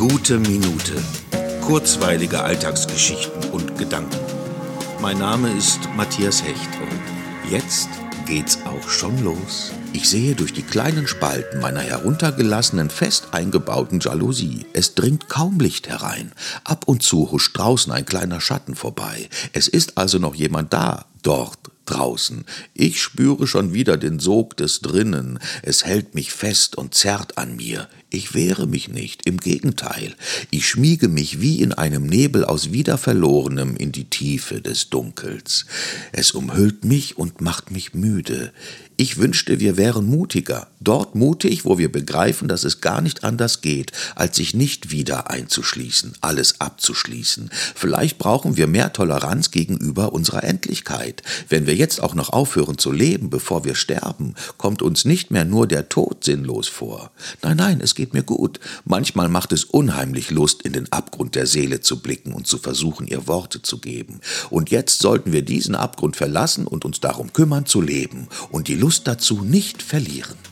Gute Minute. Kurzweilige Alltagsgeschichten und Gedanken. Mein Name ist Matthias Hecht und jetzt geht's auch schon los. Ich sehe durch die kleinen Spalten meiner heruntergelassenen, fest eingebauten Jalousie. Es dringt kaum Licht herein. Ab und zu huscht draußen ein kleiner Schatten vorbei. Es ist also noch jemand da, dort draußen. Ich spüre schon wieder den Sog des Drinnen. Es hält mich fest und zerrt an mir. Ich wehre mich nicht, im Gegenteil. Ich schmiege mich wie in einem Nebel aus Wiederverlorenem in die Tiefe des Dunkels. Es umhüllt mich und macht mich müde. Ich wünschte, wir wären mutiger, dort mutig, wo wir begreifen, dass es gar nicht anders geht, als sich nicht wieder einzuschließen, alles abzuschließen. Vielleicht brauchen wir mehr Toleranz gegenüber unserer Endlichkeit. Wenn wir jetzt auch noch aufhören zu leben, bevor wir sterben, kommt uns nicht mehr nur der Tod sinnlos vor. Nein, nein, es geht mir gut. Manchmal macht es unheimlich Lust, in den Abgrund der Seele zu blicken und zu versuchen, ihr Worte zu geben. Und jetzt sollten wir diesen Abgrund verlassen und uns darum kümmern zu leben und die Lust dazu nicht verlieren.